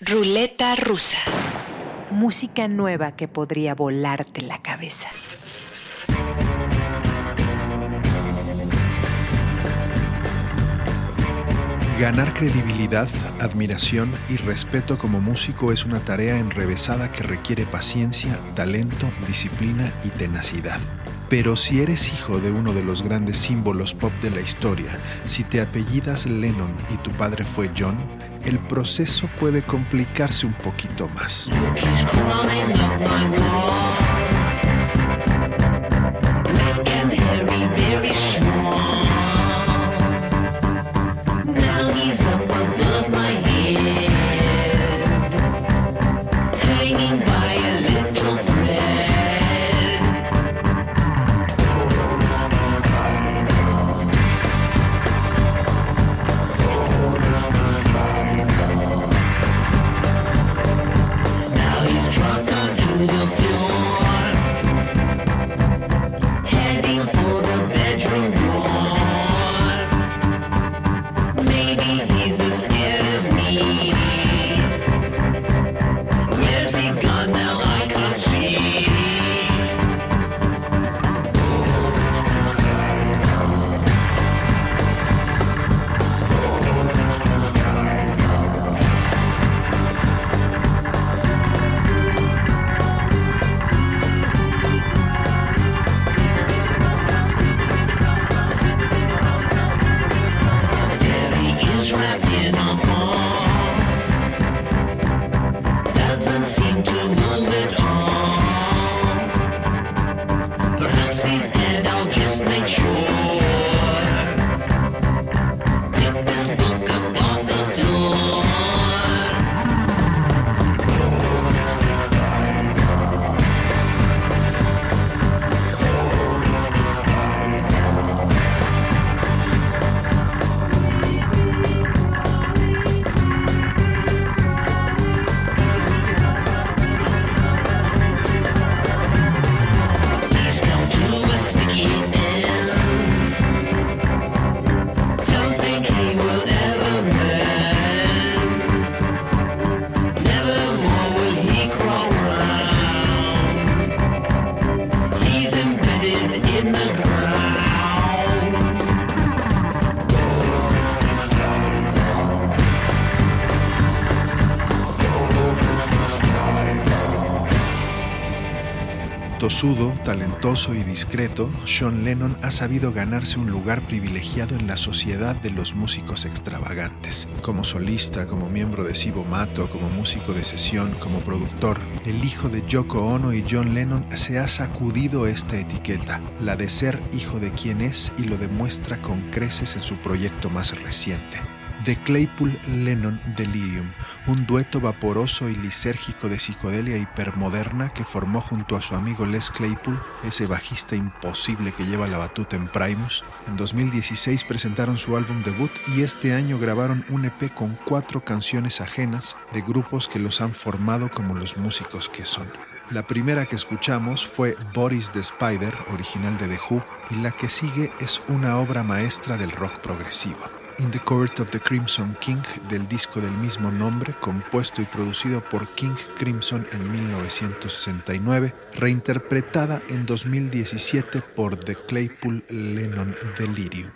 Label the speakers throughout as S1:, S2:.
S1: Ruleta rusa. Música nueva que podría volarte la cabeza.
S2: Ganar credibilidad, admiración y respeto como músico es una tarea enrevesada que requiere paciencia, talento, disciplina y tenacidad. Pero si eres hijo de uno de los grandes símbolos pop de la historia, si te apellidas Lennon y tu padre fue John, el proceso puede complicarse un poquito más. Tosudo, talentoso y discreto, Sean Lennon ha sabido ganarse un lugar privilegiado en la sociedad de los músicos extravagantes. Como solista, como miembro de Sibo Mato, como músico de sesión, como productor, el hijo de Yoko Ono y John Lennon se ha sacudido esta etiqueta, la de ser hijo de quien es y lo demuestra con creces en su proyecto más reciente. The Claypool Lennon Delirium, un dueto vaporoso y lisérgico de psicodelia hipermoderna que formó junto a su amigo Les Claypool, ese bajista imposible que lleva la batuta en Primus. En 2016 presentaron su álbum debut y este año grabaron un EP con cuatro canciones ajenas de grupos que los han formado como los músicos que son. La primera que escuchamos fue Boris the Spider, original de The Who, y la que sigue es una obra maestra del rock progresivo. In the Court of the Crimson King del disco del mismo nombre, compuesto y producido por King Crimson en 1969, reinterpretada en 2017 por The Claypool Lennon Delirium.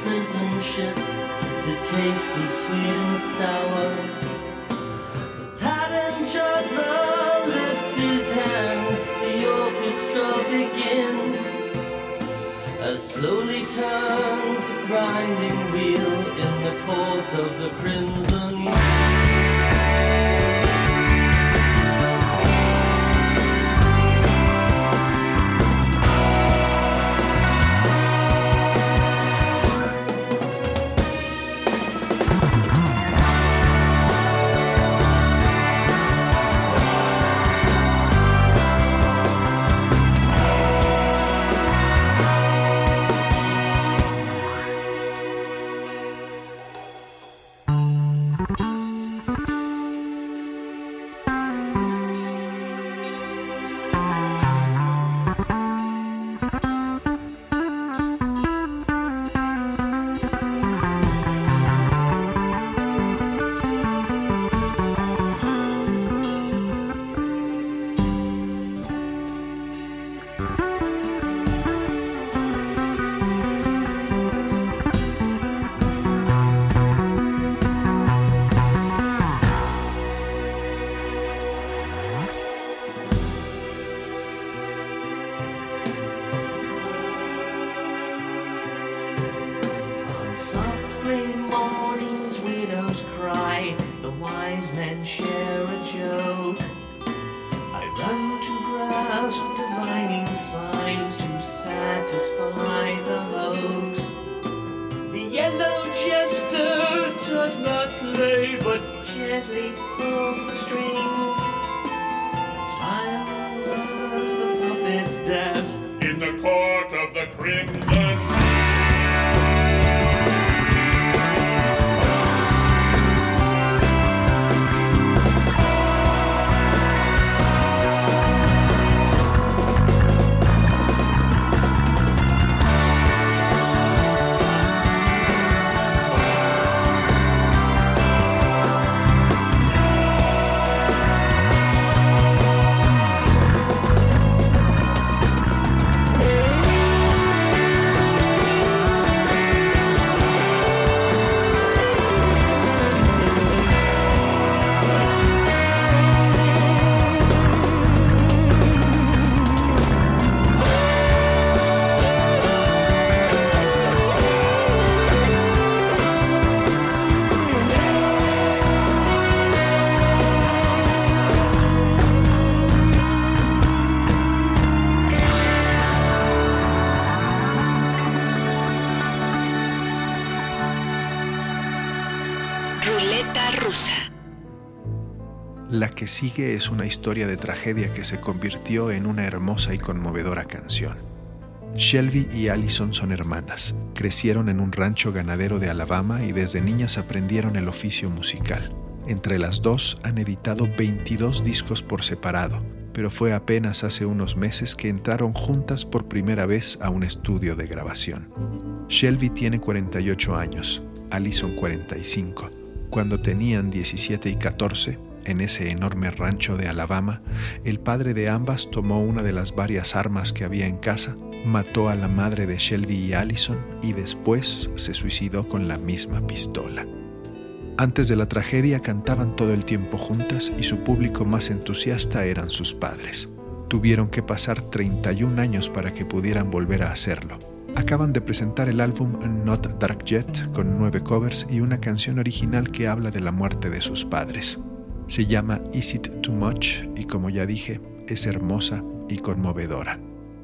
S3: prison ship
S4: to taste the sweet and sour. Passenger love lifts his hand, the orchestra begins. As slowly turns the grinding wheel in the port of the crimson.
S3: Sigue es una historia de tragedia que se convirtió en una hermosa y conmovedora canción.
S2: Shelby y Allison son hermanas. Crecieron en un rancho ganadero de Alabama y desde niñas aprendieron el oficio musical. Entre las dos han editado 22 discos por separado, pero fue apenas hace unos meses que entraron juntas por primera vez a un estudio de grabación. Shelby tiene 48 años, Allison 45. Cuando tenían 17 y 14, en ese enorme rancho de Alabama, el padre de ambas tomó una de las varias armas que había en casa, mató a la madre de Shelby y Allison y después se suicidó con la misma pistola. Antes de la tragedia cantaban todo el tiempo juntas y su público más entusiasta eran sus padres. Tuvieron que pasar 31 años para que pudieran volver a hacerlo. Acaban de presentar el álbum Not Dark Jet con nueve covers y una canción original que habla de la muerte de sus padres. Se llama Is It Too Much y como ya dije, es hermosa y conmovedora.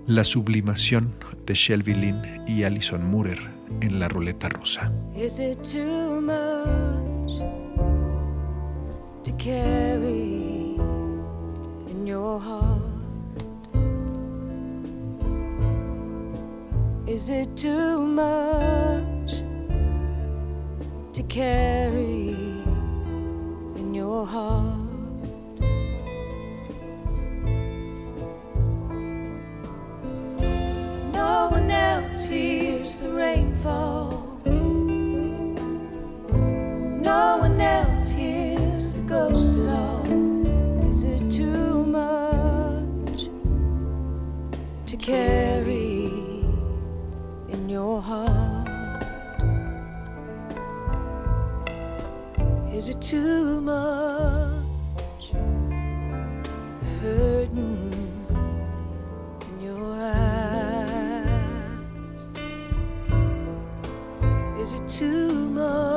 S2: La sublimación de Shelby Lynn y Alison Murer en la ruleta rusa.
S5: Is it too much to carry in your heart? Is it too much to carry? Your heart. No one else hears the rainfall. No one else hears the ghost at all. Is it too much to carry in your heart? Is it too much hurting in your eyes? Is it too much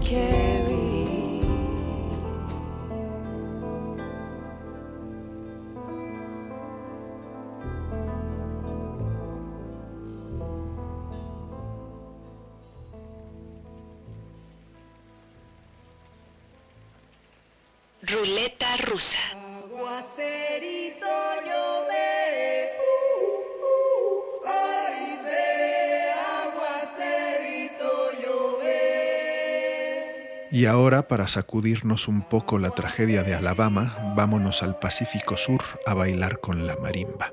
S1: Ruleta
S2: ahora, para sacudirnos un poco la tragedia de Alabama, vámonos al Pacífico Sur a bailar con la marimba.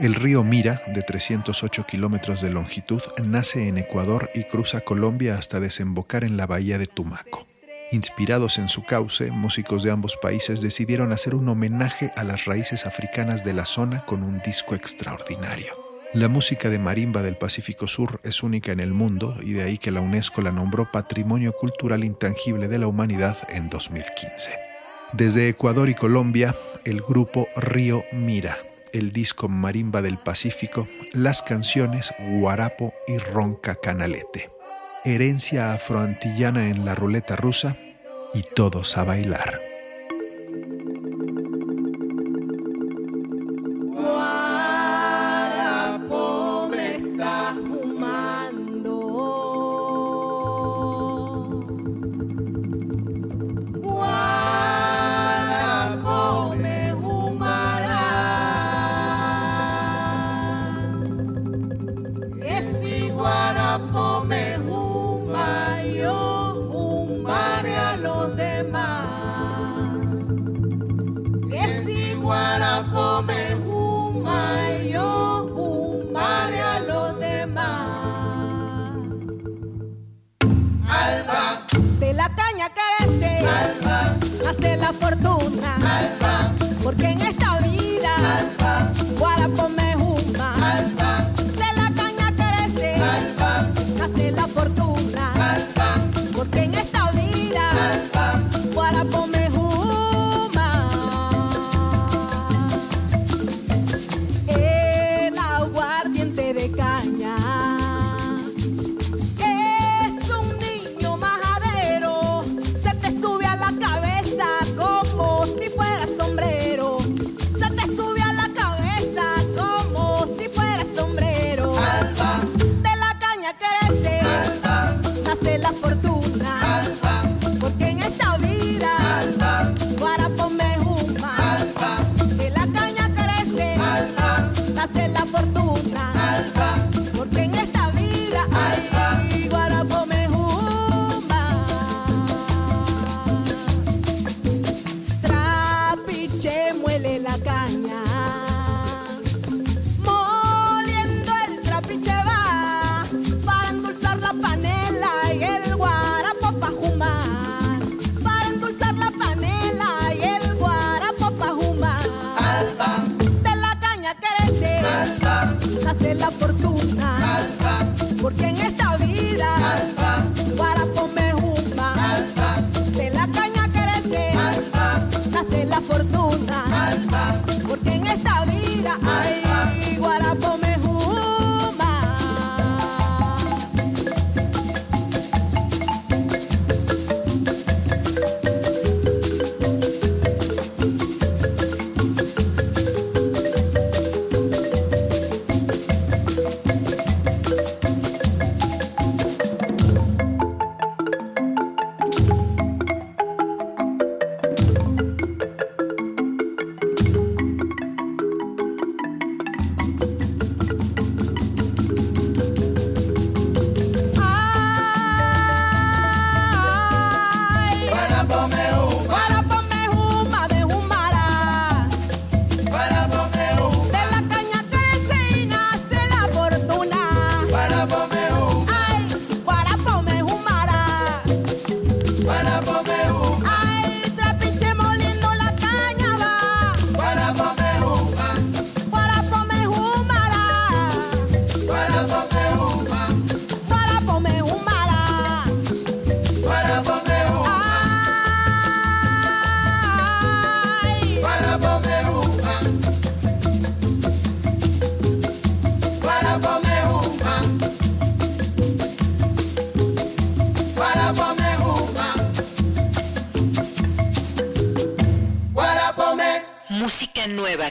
S5: El río Mira, de 308 kilómetros de longitud, nace en Ecuador y cruza Colombia hasta desembocar en la bahía de Tumaco. Inspirados en su cauce, músicos de ambos países decidieron hacer un homenaje a las raíces africanas de la zona con un disco extraordinario. La música de marimba del Pacífico Sur es única en el mundo y de ahí que la UNESCO la nombró Patrimonio Cultural Intangible de la Humanidad en 2015. Desde Ecuador y Colombia, el grupo Río Mira, el disco Marimba del Pacífico, las canciones Guarapo y Ronca Canalete. Herencia afroantillana en la ruleta rusa y todos a bailar.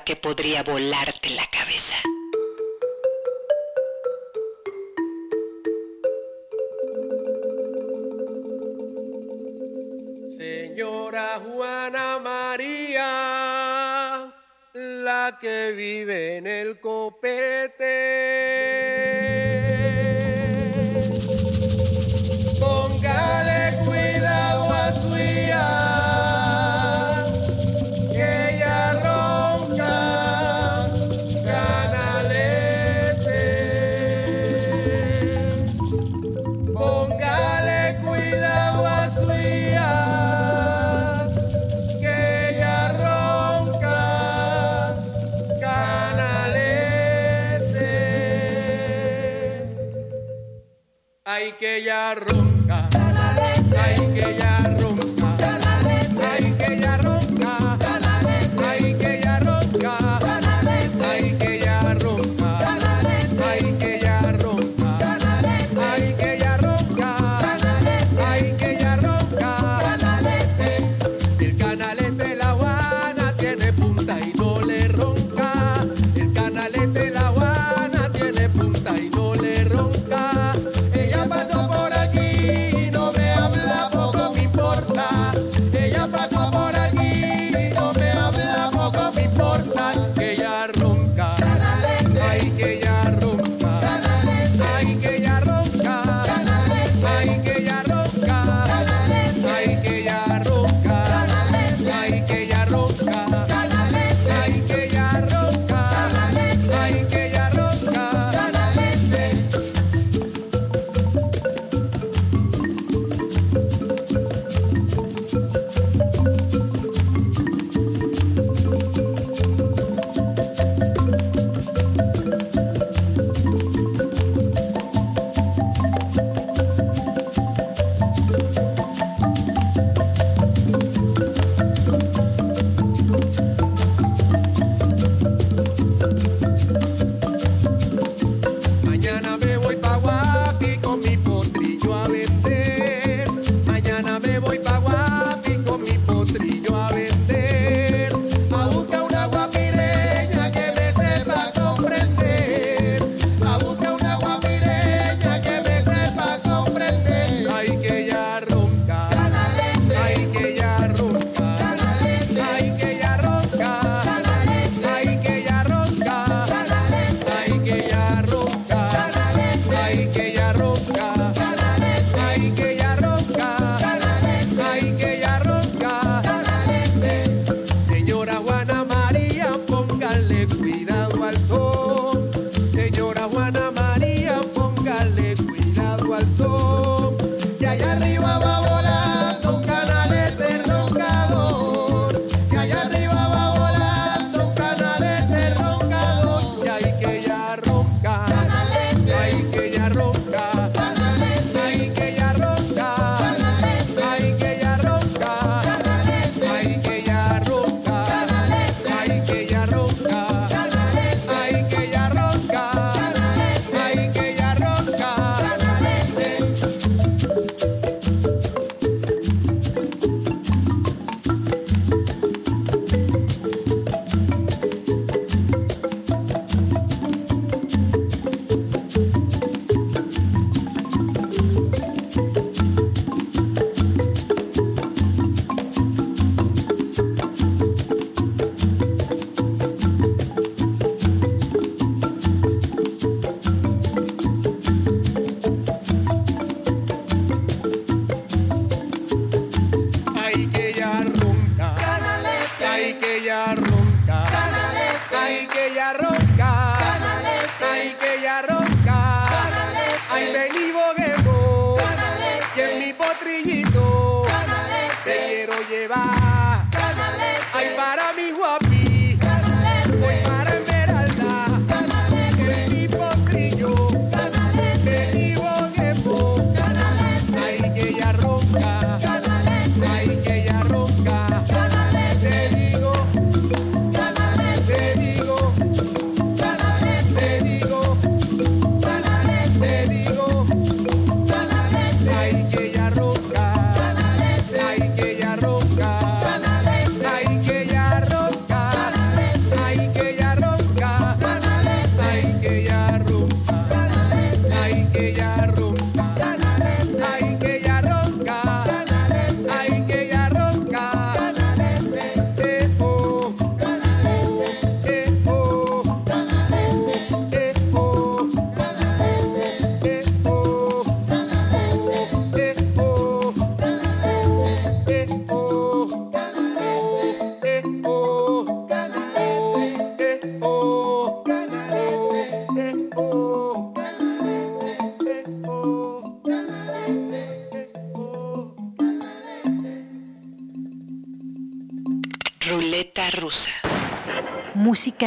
S6: Que podría volarte la cabeza.
S7: Señora Juana María, la que vive en el copete.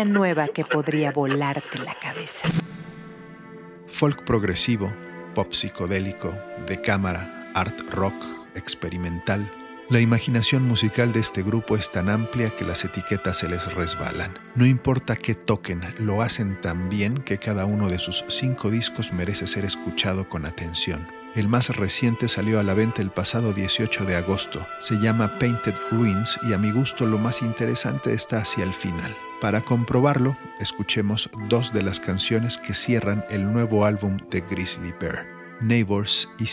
S6: Nueva que podría volarte la cabeza.
S2: Folk progresivo, pop psicodélico, de cámara, art rock, experimental. La imaginación musical de este grupo es tan amplia que las etiquetas se les resbalan. No importa qué toquen, lo hacen tan bien que cada uno de sus cinco discos merece ser escuchado con atención. El más reciente salió a la venta el pasado 18 de agosto. Se llama Painted Ruins y a mi gusto lo más interesante está hacia el final. Para comprobarlo, escuchemos dos de las canciones que cierran el nuevo álbum de Grizzly Bear, Neighbors y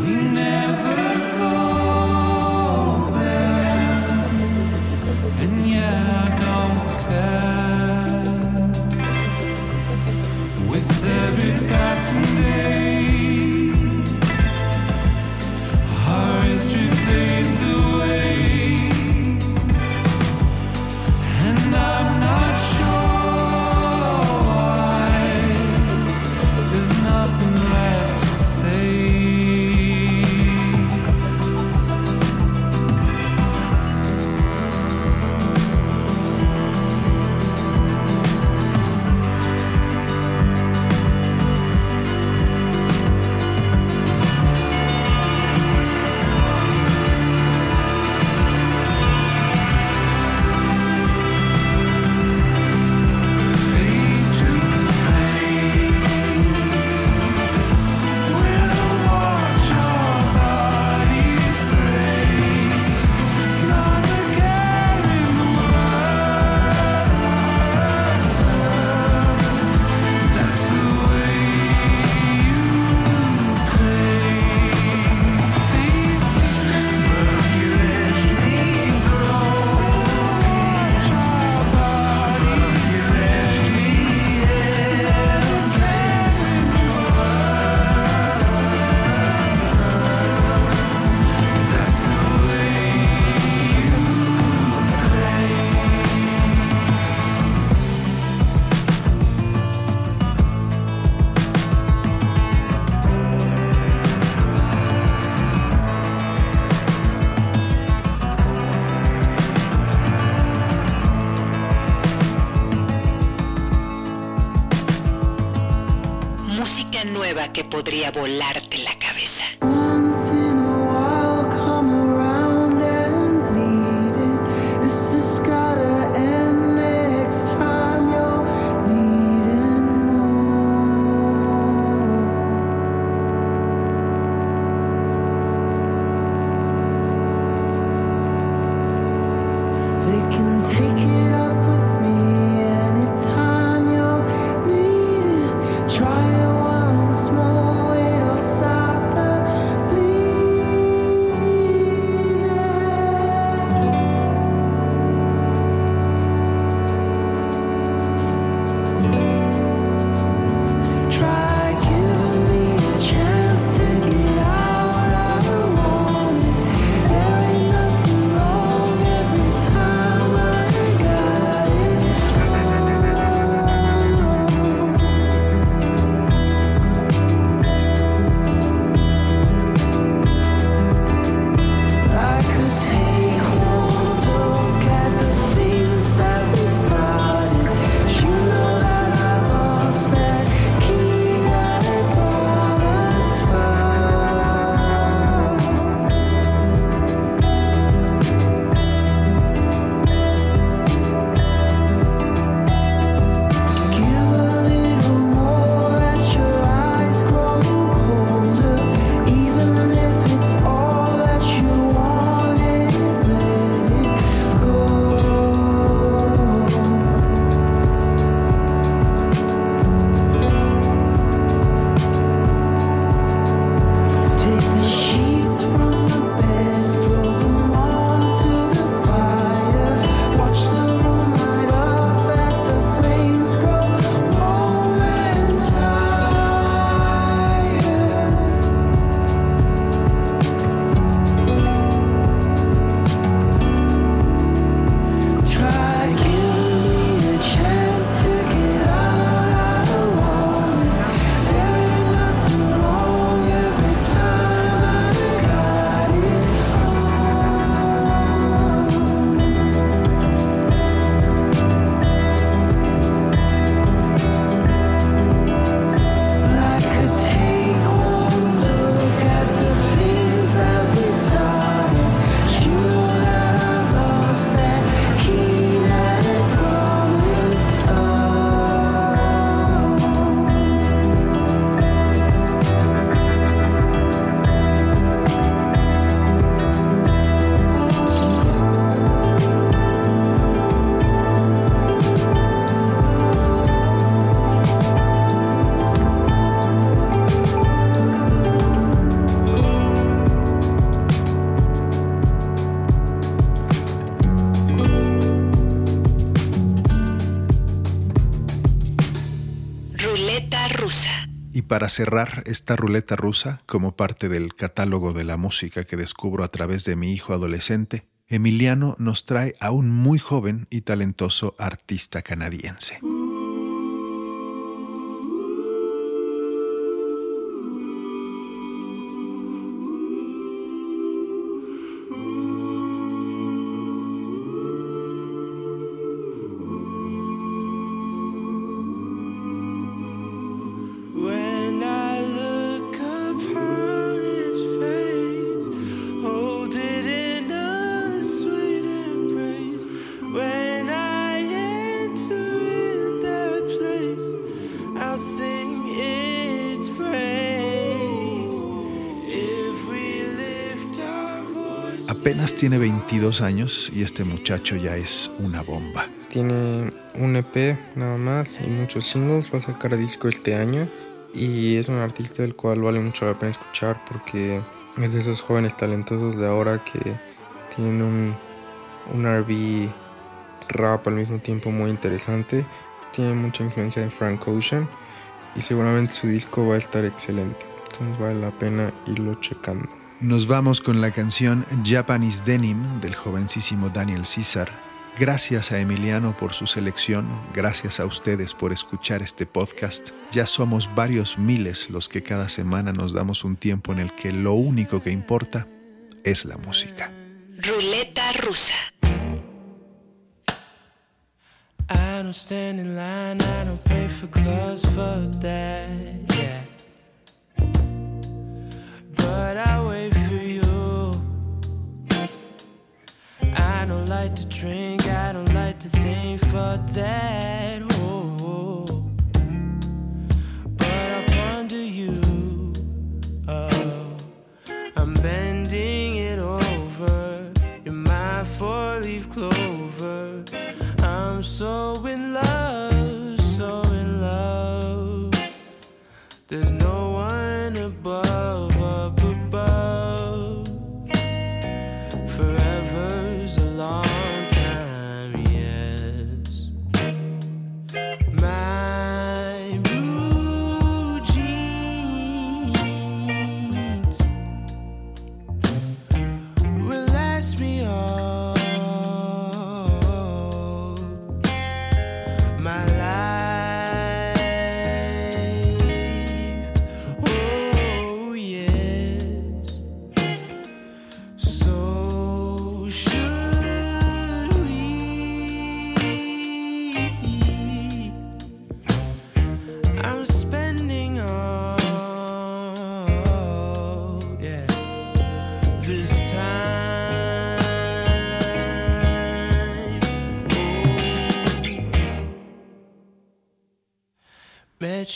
S2: Systole.
S1: que podría volarte
S2: para cerrar esta ruleta rusa, como parte del catálogo de la música que descubro a través de mi hijo adolescente, Emiliano nos trae a un muy joven y talentoso artista canadiense. Tiene 22 años y este muchacho ya es una bomba.
S8: Tiene un EP nada más y muchos singles. Va a sacar disco este año. Y es un artista del cual vale mucho la pena escuchar porque es de esos jóvenes talentosos de ahora que tienen un, un RB rap al mismo tiempo muy interesante. Tiene mucha influencia de Frank Ocean y seguramente su disco va a estar excelente. Entonces vale la pena irlo checando.
S2: Nos vamos con la canción Japanese Denim del jovencísimo Daniel César. Gracias a Emiliano por su selección, gracias a ustedes por escuchar este podcast. Ya somos varios miles los que cada semana nos damos un tiempo en el que lo único que importa es la música.
S1: Ruleta rusa.
S9: I don't stand in line, I don't pay for clubs for that, yeah. But I wait for you. I don't like to drink, I don't like to think for that. Oh, but I ponder you. Oh, I'm bending it over. You're my four-leaf clover. I'm so in love,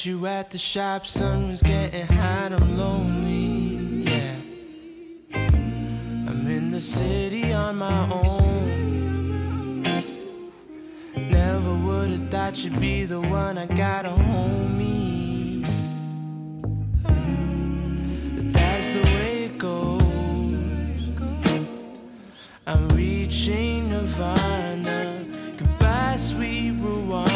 S9: You at the shop, sun was getting hot, I'm lonely, yeah. I'm in the city on my own. Never would have thought you'd be the one I got a homie. But that's the way it goes. I'm reaching Nirvana. Goodbye, sweet Rwanda.